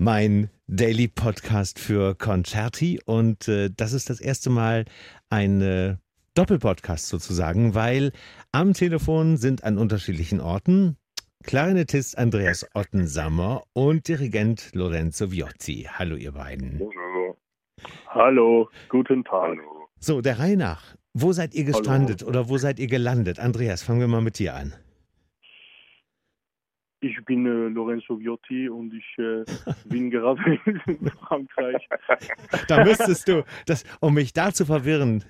mein Daily Podcast für Concerti. Und äh, das ist das erste Mal ein äh, Doppelpodcast sozusagen, weil am Telefon sind an unterschiedlichen Orten Klarinettist Andreas Ottensammer und Dirigent Lorenzo Viotti. Hallo, ihr beiden. Hallo. Hallo, guten Tag. Hallo. So, der Reihe nach. Wo seid ihr gestrandet oder wo seid ihr gelandet? Andreas, fangen wir mal mit dir an. Ich bin äh, Lorenzo Viotti und ich äh, bin gerade in Frankreich. Da müsstest du, das, um mich da zu verwirren,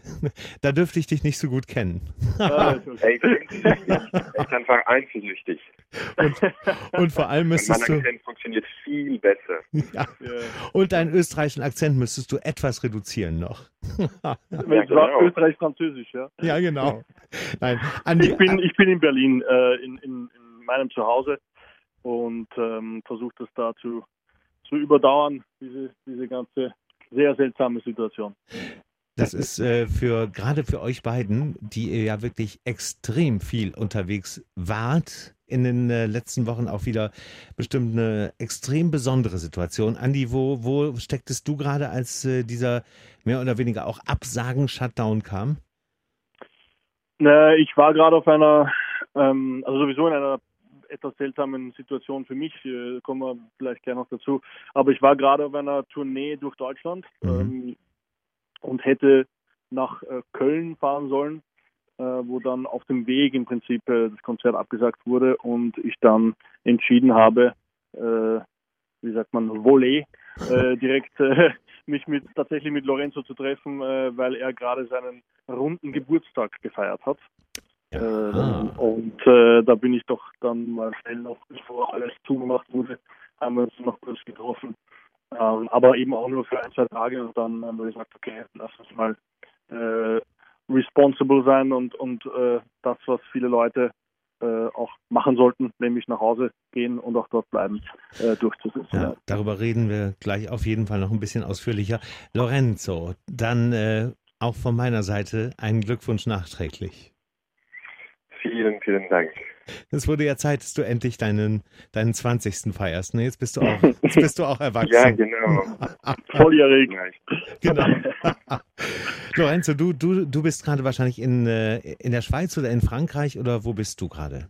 da dürfte ich dich nicht so gut kennen. Ah, ist okay. Ey, ich bin einfach eifersüchtig. Und, und vor allem Mein müsstest du, Akzent funktioniert viel besser. ja, Ja. und deinen österreichischen Akzent müsstest du etwas reduzieren noch. Es genau. Österreich-Französisch, ja. Ja, genau. Nein, Andi, Ich bin, ich bin in Berlin, äh, in, in, in meinem Zuhause und ähm, versuche das da zu, zu überdauern, diese, diese ganze sehr seltsame Situation. Das ist äh, für gerade für euch beiden, die ihr ja wirklich extrem viel unterwegs wart, in den äh, letzten Wochen auch wieder bestimmt eine extrem besondere Situation. Andi, wo, wo stecktest du gerade, als äh, dieser mehr oder weniger auch Absagen-Shutdown kam? Ne, ich war gerade auf einer, ähm, also sowieso in einer etwas seltsamen Situation für mich, äh, kommen wir vielleicht gleich noch dazu, aber ich war gerade auf einer Tournee durch Deutschland Mhm. ähm, und hätte nach äh, Köln fahren sollen, äh, wo dann auf dem Weg im Prinzip äh, das Konzert abgesagt wurde und ich dann entschieden habe, äh, wie sagt man, Volley, äh, direkt mich mit tatsächlich mit Lorenzo zu treffen, weil er gerade seinen runden Geburtstag gefeiert hat. Äh, und äh, da bin ich doch dann mal schnell noch, bevor alles zugemacht wurde, haben wir uns noch kurz getroffen. Ähm, aber eben auch nur für ein, zwei Tage und dann haben wir gesagt, okay, lass uns mal äh, responsible sein und, und äh, das, was viele Leute äh, auch machen sollten, nämlich nach Hause gehen und auch dort bleiben, äh, durchzusetzen. Ja, darüber reden wir gleich auf jeden Fall noch ein bisschen ausführlicher. Lorenzo, dann äh, auch von meiner Seite einen Glückwunsch nachträglich. Vielen, vielen Dank. Es wurde ja Zeit, dass du endlich deinen, deinen 20. feierst. Ne? Jetzt bist du auch, jetzt bist du auch erwachsen. Ja, genau. Volljährig. Genau. Lorenzo, du, du, du bist gerade wahrscheinlich in, äh, in der Schweiz oder in Frankreich oder wo bist du gerade?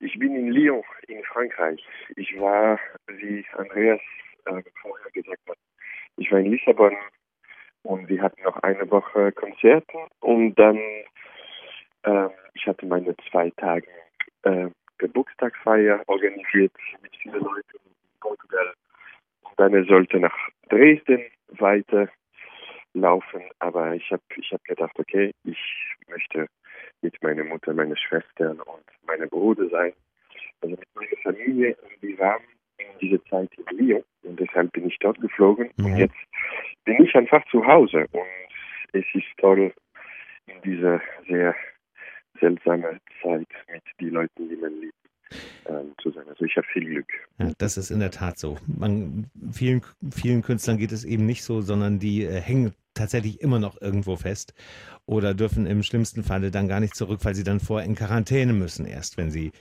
Ich bin in Lyon in Frankreich. Ich war, wie Andreas äh, vorher gesagt hat, ich war in Lissabon und wir hatten noch eine Woche Konzerte und dann äh, ich hatte meine zwei Tage äh, Geburtstagsfeier organisiert mit vielen Leuten in Portugal. Und dann sollte nach Dresden weiter laufen, aber ich habe ich hab gedacht, okay, ich möchte mit meiner Mutter, meiner Schwestern und meinem Bruder sein. Also mit meiner Familie. Und wir waren in dieser Zeit in Lyon und deshalb bin ich dort geflogen. Mhm. Und jetzt bin ich einfach zu Hause und es ist toll, in dieser sehr seltsame Zeit mit den Leuten, die man liebt, ähm, zu sein. Also ich habe viel Glück. Ja, das ist in der Tat so. Man, vielen, vielen Künstlern geht es eben nicht so, sondern die äh, hängen tatsächlich immer noch irgendwo fest oder dürfen im schlimmsten Falle dann gar nicht zurück, weil sie dann vorher in Quarantäne müssen, erst wenn sie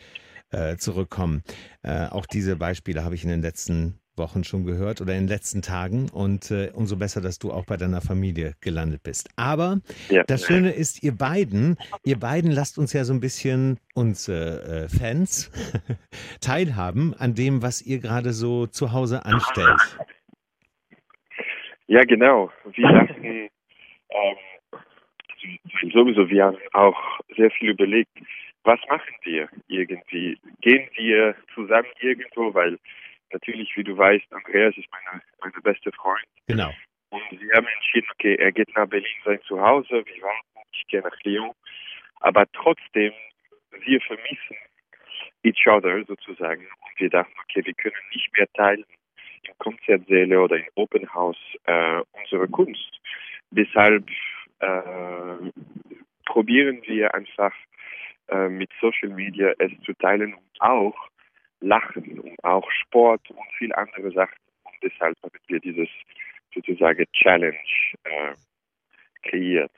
äh, zurückkommen. Äh, auch diese Beispiele habe ich in den letzten Wochen schon gehört oder in den letzten Tagen und äh, umso besser, dass du auch bei deiner Familie gelandet bist. Aber Ja. das Schöne ist, ihr beiden, ihr beiden lasst uns ja so ein bisschen uns äh, Fans teilhaben an dem, was ihr gerade so zu Hause anstellt. Ja, genau. Wir dachten, ähm, sowieso, wir haben auch sehr viel überlegt, was machen wir irgendwie? Gehen wir zusammen irgendwo, weil natürlich, wie du weißt, Andreas ist meine, meine beste Freund. Genau. Und wir haben entschieden, okay, er geht nach Berlin sein Zuhause, wir warten, ich gehe nach Lyon. Aber trotzdem, wir vermissen each other sozusagen. Und wir dachten, okay, wir können nicht mehr teilen in Konzertsäle oder in Open House äh, unsere Kunst. Deshalb äh, probieren wir einfach äh, mit Social Media es zu teilen und auch Lachen und auch Sport und viel andere Sachen. Und deshalb haben wir dieses sozusagen Challenge äh, kreiert.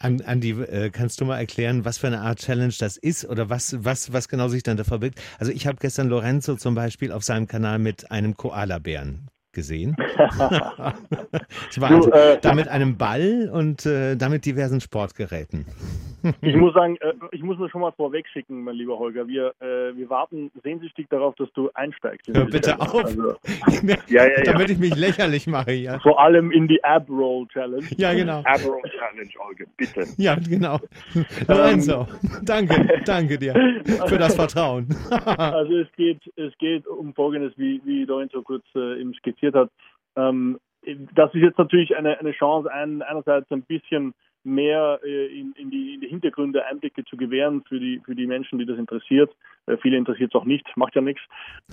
Andi, äh, kannst du mal erklären, was für eine Art Challenge das ist oder was, was, was genau sich dann da verbirgt? Also ich habe gestern Lorenzo zum Beispiel auf seinem Kanal mit einem Koala-Bären gesehen. ich war also äh, da mit einem Ball und äh, damit diversen Sportgeräten. Ich muss sagen, äh, ich muss nur schon mal vorweg schicken, mein lieber Holger. Wir, äh, wir warten sehnsüchtig darauf, dass du einsteigst. Hör bitte auf. Also, ja, ja, damit ich mich lächerlich mache hier. Vor allem in die Ab-Roll Challenge. Ja, genau. Ab-Roll Challenge, Holger, bitte. Ja, genau. Lorenzo, danke, danke dir für das Vertrauen. also es geht, es geht um Folgendes, wie, wie Lorenzo kurz äh, Skizzieren skizziert hat. Ähm, das ist jetzt natürlich eine, eine Chance, ein, einerseits ein bisschen mehr äh, in, in, die, in, die, Hintergründe Einblicke zu gewähren für die, für die Menschen, die das interessiert. Äh, viele interessiert es auch nicht, macht ja nichts.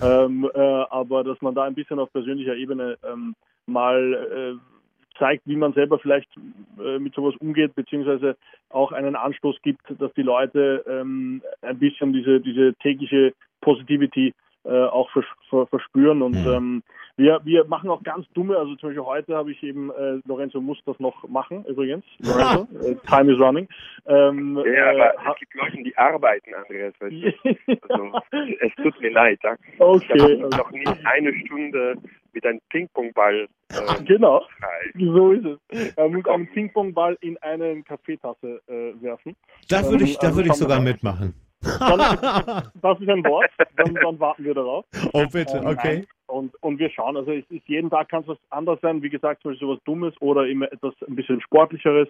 Ähm, äh, aber dass man da ein bisschen auf persönlicher Ebene ähm, mal äh, zeigt, wie man selber vielleicht äh, mit sowas umgeht, beziehungsweise auch einen Anstoß gibt, dass die Leute ähm, ein bisschen diese, diese tägliche Positivity äh, auch verspüren. Und mhm. ähm, wir, wir machen auch ganz dumme, also zum Beispiel heute habe ich eben, äh, Lorenzo muss das noch machen, übrigens. Lorenzo, äh, time is running. Ähm, ja, aber äh, es gibt Leute, die arbeiten, Andreas. Weißt du? also, es tut mir leid. Ja? Okay. Ich habe noch nie eine Stunde mit einem Ping-Pong-Ball. Äh, genau, frei. so ist es. Er muss einen Ping-Pong-Ball in eine Kaffeetasse äh, werfen. Da würde ich, da ähm, würde ich sogar mitmachen. Dann, das ist ein Wort, dann, dann, warten wir darauf. Oh bitte, okay. Und, und wir schauen, also es ist jeden Tag kann es was anderes sein, wie gesagt, zum Beispiel sowas Dummes oder immer etwas ein bisschen Sportlicheres.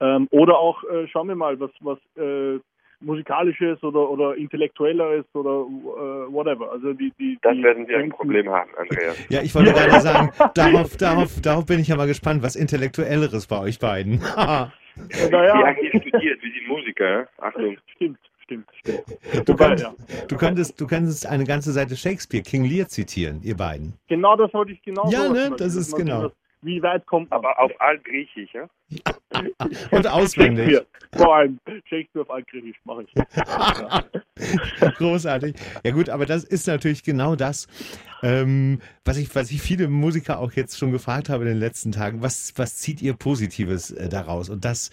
Ähm, oder auch, äh, schauen wir mal, was, was äh, musikalisches oder, oder intellektuelleres oder äh, whatever. Also die, die, das werden wir ein Problem haben, Andreas. Ja, ich wollte gerade sagen, darauf, darauf, darauf bin ich ja mal gespannt, was intellektuelleres bei euch beiden. naja. Die haben hier studiert, wie die Musiker. Achtung. Stimmt stimmt, stimmt. Du, Wobei, könntest, ja. du, könntest, du könntest eine ganze Seite Shakespeare, King Lear zitieren, ihr beiden. Genau, das wollte ich genau Ja, ne, das ist genau. wie weit kommt man? Aber auf Altgriechisch, ja? Und auswendig. Vor allem Shakespeare auf Altgriechisch mache ich. Großartig. Ja gut, aber das ist natürlich genau das, ähm, was, ich, was ich viele Musiker auch jetzt schon gefragt habe in den letzten Tagen. Was, was zieht ihr Positives äh, daraus? Und das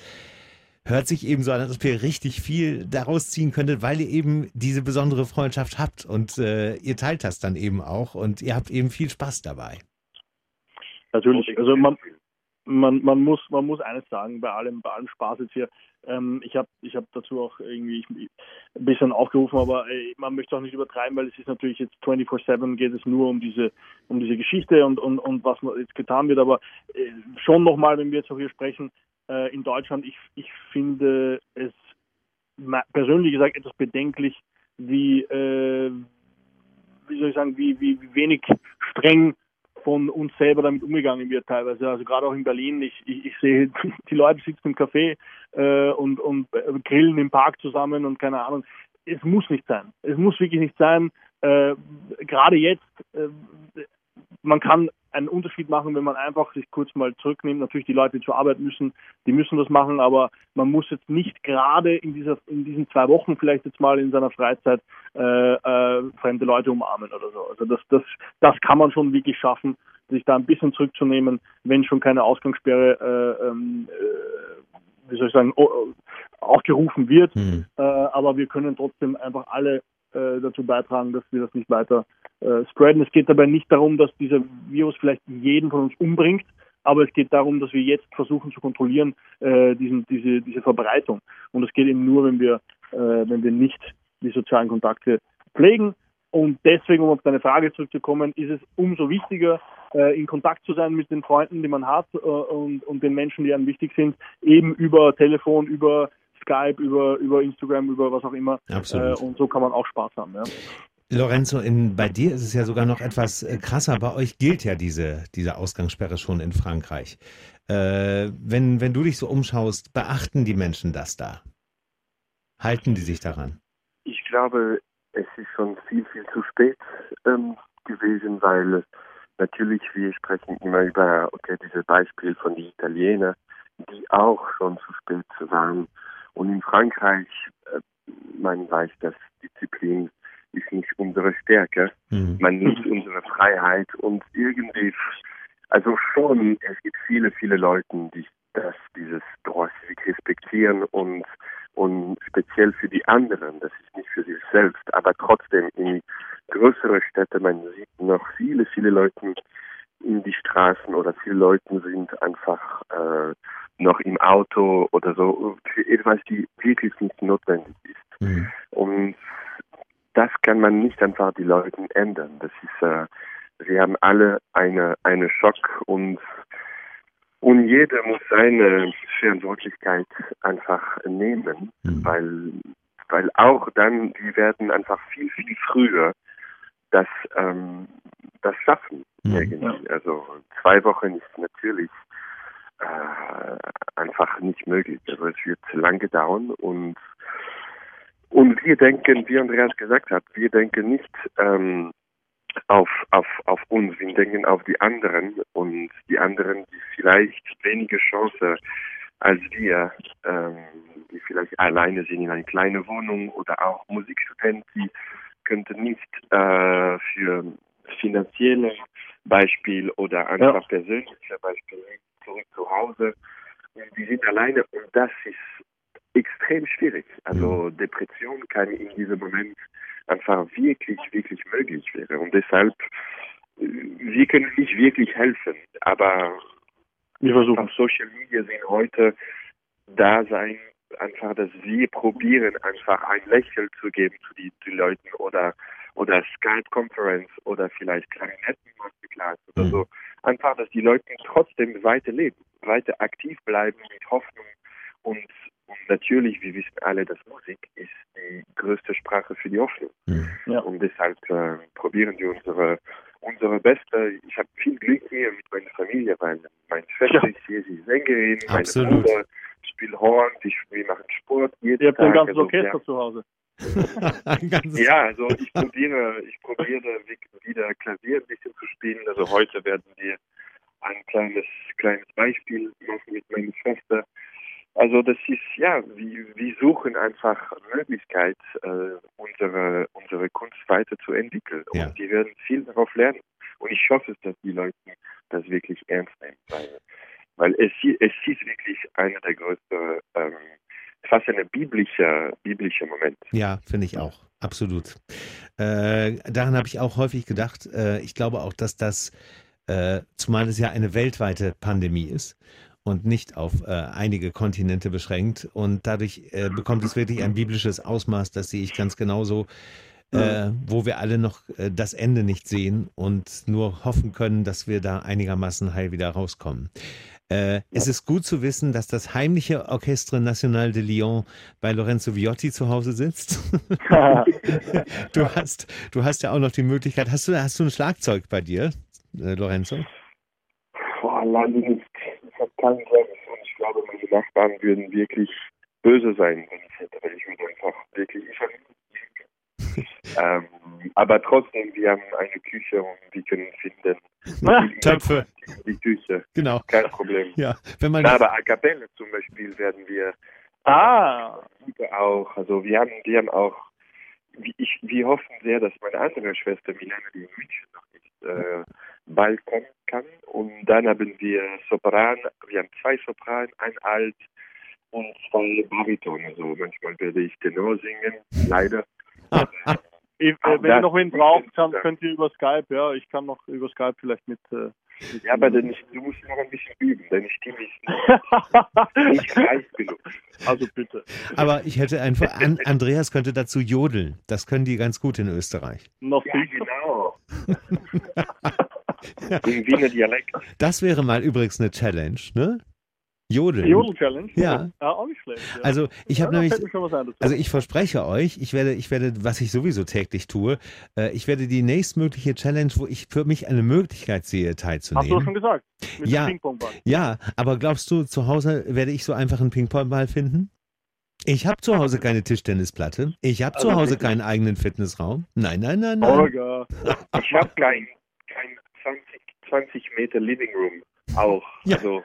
hört sich eben so an, als ob ihr richtig viel daraus ziehen könntet, weil ihr eben diese besondere Freundschaft habt und äh, ihr teilt das dann eben auch und ihr habt eben viel Spaß dabei. Natürlich, also man, man, man, muss, man muss eines sagen, bei allem, bei allem Spaß jetzt hier. Ähm, ich habe ich hab dazu auch irgendwie ich, ein bisschen aufgerufen, aber äh, man möchte auch nicht übertreiben, weil es ist natürlich jetzt 24-7 geht es nur um diese, um diese Geschichte und, und, und was jetzt getan wird. Aber äh, schon nochmal, wenn wir jetzt auch hier sprechen, äh, in Deutschland. Ich, ich finde es persönlich gesagt etwas bedenklich, wie, äh, wie soll ich sagen, wie, wie, wie wenig streng von uns selber damit umgegangen wird teilweise. Also gerade auch in Berlin, ich, ich, ich sehe, die Leute sitzen im Café äh, und, und grillen im Park zusammen und keine Ahnung. Es muss nicht sein. Es muss wirklich nicht sein. Äh, gerade jetzt, äh, man kann einen Unterschied machen, wenn man einfach sich kurz mal zurücknimmt. Natürlich die Leute, die zur Arbeit müssen, die müssen das machen, aber man muss jetzt nicht gerade in dieser in diesen zwei Wochen vielleicht jetzt mal in seiner Freizeit äh, äh, fremde Leute umarmen oder so. Also das das das kann man schon wirklich schaffen, sich da ein bisschen zurückzunehmen, wenn schon keine Ausgangssperre äh, ähm, äh, wie soll ich sagen, auch gerufen wird. Mhm. Äh, aber wir können trotzdem einfach alle äh, dazu beitragen, dass wir das nicht weiter äh, spreaden. Es geht dabei nicht darum, dass dieser Virus vielleicht jeden von uns umbringt, aber es geht darum, dass wir jetzt versuchen zu kontrollieren äh, diesen, diese, diese Verbreitung. Und es geht eben nur, wenn wir, äh, wenn wir nicht die sozialen Kontakte pflegen. Und deswegen, um auf deine Frage zurückzukommen, ist es umso wichtiger, äh, in Kontakt zu sein mit den Freunden, die man hat äh, und, und den Menschen, die einem wichtig sind, eben über Telefon, über Skype, über, über Instagram, über was auch immer. Absolut. Äh, und so kann man auch Spaß haben. Ja. Lorenzo, in, bei dir ist es ja sogar noch etwas äh, krasser. Bei euch gilt ja diese, diese Ausgangssperre schon in Frankreich. Äh, wenn, wenn du dich so umschaust, beachten die Menschen das da? Halten die sich daran? Ich glaube, es ist schon viel, viel zu spät ähm, gewesen, weil natürlich wir sprechen immer über okay, dieses Beispiel von den Italienern, die auch schon zu spät waren. Und in Frankreich, äh, man weiß, dass Disziplin ist nicht unsere Stärke. Mhm. Man nutzt unsere Freiheit und irgendwie, also schon, es gibt viele, viele Leute, die, dass dieses Droit Civic respektieren und und speziell für die anderen, das ist nicht für sich selbst, aber trotzdem in größere Städte, man sieht noch viele, viele Leute in die Straßen oder viele Leute sind einfach äh, noch im Auto oder so für etwas, die wirklich nicht notwendig ist. Mhm. Kann man nicht einfach die Leute ändern. Das ist, äh, sie haben alle eine eine Schock und und jeder muss seine Verantwortlichkeit einfach nehmen, mhm. weil weil auch dann die werden einfach viel viel früher das ähm, das schaffen mhm. irgendwie. Also zwei Wochen ist natürlich äh, einfach nicht möglich. Also es wird zu lange dauern und und wir denken, wie Andreas gesagt hat, wir denken nicht ähm, auf, auf, auf uns, wir denken auf die anderen und die anderen, die vielleicht weniger Chance als wir, ähm, die vielleicht alleine sind in einer kleinen Wohnung oder auch Musikstudenten, die könnten nicht äh, für finanzielle Beispiel oder einfach ja. persönliche Beispiele zurück zu Hause. Und die sind alleine und das ist extrem schwierig. Also mhm. Depression kann in diesem Moment einfach wirklich, wirklich möglich wäre. Und deshalb, äh, wir können nicht wirklich helfen, aber wir versuchen. auf Social Media sind heute da sein, einfach, dass wir probieren, einfach ein Lächeln zu geben zu den die Leuten oder oder Skype-Conference oder vielleicht Klarinetten-Masterclass oder mhm. so. Einfach, dass die Leute trotzdem weiterleben, weiter aktiv bleiben mit Hoffnung und und natürlich, wir wissen alle, dass Musik ist die größte Sprache für die Hoffnung. Mhm. Ja. Und deshalb äh, probieren wir unsere unsere Beste. Ich habe viel Glück hier mit meiner Familie, weil meine Schwester ja. ist hier, sie ist Sängerin, Absolut. meine Bruder spielt Horn, ich, wir machen Sport jeden Ihr habt ein ganzes also, Orchester ja. zu Hause. ja, also ich probiere, ich probiere wieder Klavier ein bisschen zu spielen. Also heute werden wir ein kleines, kleines Beispiel machen mit meiner Schwester. Also das ist ja, wir, wir suchen einfach Möglichkeit, äh, unsere unsere Kunst weiterzuentwickeln ja. und die werden viel darauf lernen. Und ich hoffe, dass die Leute das wirklich ernst nehmen, weil, weil es, es ist wirklich einer der größten, ähm, fast ein biblischer biblischer Moment. Ja, finde ich auch, absolut. Äh, daran habe ich auch häufig gedacht. Äh, ich glaube auch, dass das, äh, zumal es ja eine weltweite Pandemie ist und nicht auf äh, einige Kontinente beschränkt. Und dadurch äh, bekommt es wirklich ein biblisches Ausmaß, das sehe ich ganz genauso, äh, wo wir alle noch äh, das Ende nicht sehen und nur hoffen können, dass wir da einigermaßen heil wieder rauskommen. Äh, es ist gut zu wissen, dass das heimliche Orchestre National de Lyon bei Lorenzo Viotti zu Hause sitzt. du, hast, du hast ja auch noch die Möglichkeit, hast du, hast du ein Schlagzeug bei dir, äh, Lorenzo? Boah, leider nicht keinen Service und ich glaube, meine Nachbarn würden wirklich böse sein, wenn ich hätte, weil ich würde einfach wirklich, ich habe ähm, aber trotzdem, wir haben eine Küche und wir können finden. Ah, Töpfe. Die Küche. Genau. Kein Problem. Ja, wenn man aber A Cappelle zum Beispiel werden wir ah. auch. Also wir haben, wir haben auch, ich, wir hoffen sehr, dass meine andere Schwester Milena, die in München noch ist, äh, bald kommen kann. Und dann haben wir Sopran, wir haben zwei Sopran, ein Alt und zwei Bariton. Also manchmal werde ich Tenor singen, leider. Ah, ah. Äh, wenn ihr noch wen braucht, dann könnt ihr über Skype, ja, ich kann noch über Skype vielleicht mit. Äh, mit ja, aber dann, du musst noch ein bisschen üben, deine Stimme ist nicht, nicht reich genug. Also bitte. Aber ich hätte einfach, An Andreas könnte dazu jodeln. Das können die ganz gut in Österreich. Noch ja, genau. Im Wiener Dialekt. Das wäre mal übrigens eine Challenge, ne? Jodeln. Jodel-Challenge? Ja. ja. auch nicht schlecht. Ja. Also ich habe ja, nämlich, also ich verspreche euch, ich werde, ich werde, was ich sowieso täglich tue, äh, ich werde die nächstmögliche Challenge, wo ich für mich eine Möglichkeit sehe, teilzunehmen. Hast du schon gesagt? Mit ja, ja, aber glaubst du, zu Hause werde ich so einfach einen Ping-Pong-Ball finden? Ich habe zu Hause keine Tischtennisplatte. Ich habe zu Hause keinen eigenen Fitnessraum. Nein, nein, nein, nein. Olga. Ich habe kein, kein 20, 20 Meter Living Room auch. Ja. Also,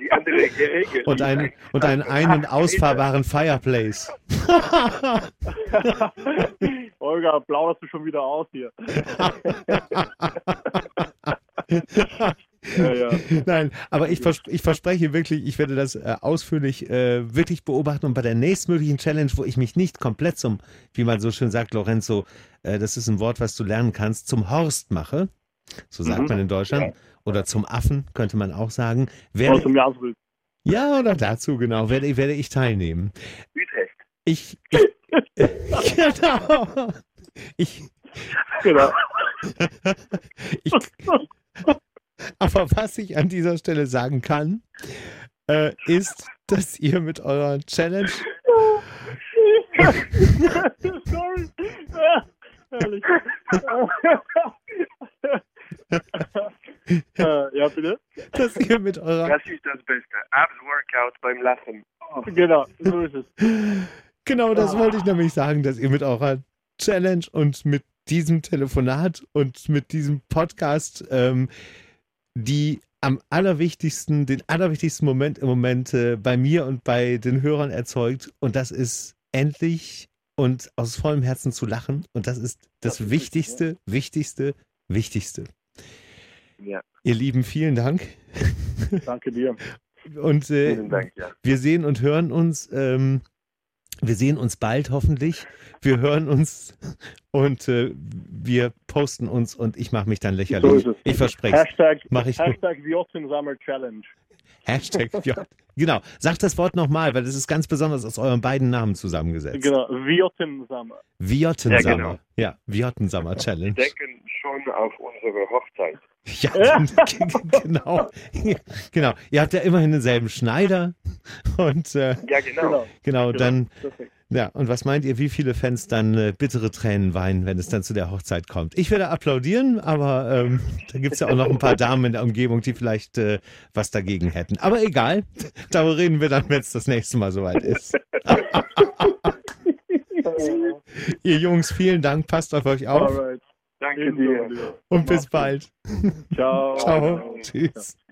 die andere Regel. Und, ein, und einen einen ausfahrbaren Fireplace. Olga, plauderst du schon wieder aus hier. Ja, ja. Nein, aber ich, vers ich verspreche wirklich, ich werde das äh, ausführlich äh, wirklich beobachten und bei der nächstmöglichen Challenge, wo ich mich nicht komplett zum, wie man so schön sagt, Lorenzo, äh, das ist ein Wort, was du lernen kannst, zum Horst mache, so sagt Mhm. man in Deutschland, oder zum Affen, könnte man auch sagen, werde, dem Jaswild. ja, oder dazu, genau, werde, werde ich teilnehmen. Utrecht. Ich, ich genau, ich, Genau. ich, aber was ich an dieser Stelle sagen kann, äh, ist, dass ihr mit eurer Challenge Sorry. Ja, Herrlich. Äh, ja, bitte? dass ihr mit eurer Das ist das Beste. Abs-Workout beim Lachen. Genau, so ist es. genau das wollte ich nämlich sagen, dass ihr mit eurer Challenge und mit diesem Telefonat und mit diesem Podcast ähm, die am allerwichtigsten, den allerwichtigsten Moment im Moment äh, bei mir und bei den Hörern erzeugt und das ist endlich und aus vollem Herzen zu lachen und das ist das, Das ist Wichtigste, Wichtigste, Wichtigste. Ja, Ihr Lieben, vielen Dank Danke dir. und äh, Dank, ja. wir sehen und hören uns. Ähm, wir sehen uns bald hoffentlich. Wir hören uns und äh, wir posten uns und ich mache mich dann So lächerlich. es. ich verspreche es. Hashtag, Mach ich nur. Hashtag Jotzensammer Challenge. Hashtag J. Genau. Sagt das Wort nochmal, weil das ist ganz besonders aus euren beiden Namen zusammengesetzt. Genau, Jotzensammer. Viottensammer. Ja, genau. Ja, Viottensammer Wir Challenge. denken schon auf unsere Hochzeit. Ja, genau. genau. Ihr habt ja immerhin denselben Schneider und äh, Ja, genau. Genau. genau, dann Perfekt. Ja, und was meint ihr, wie viele Fans dann äh, bittere Tränen weinen, wenn es dann zu der Hochzeit kommt? Ich werde applaudieren, aber ähm, da gibt es ja auch noch ein paar Damen in der Umgebung, die vielleicht äh, was dagegen hätten. Aber egal, darüber reden wir dann, wenn es das nächste Mal soweit ist. ihr Jungs, vielen Dank, passt auf euch auf Alright. Danke dir. und bis bald. Ciao. Ciao. Tschüss.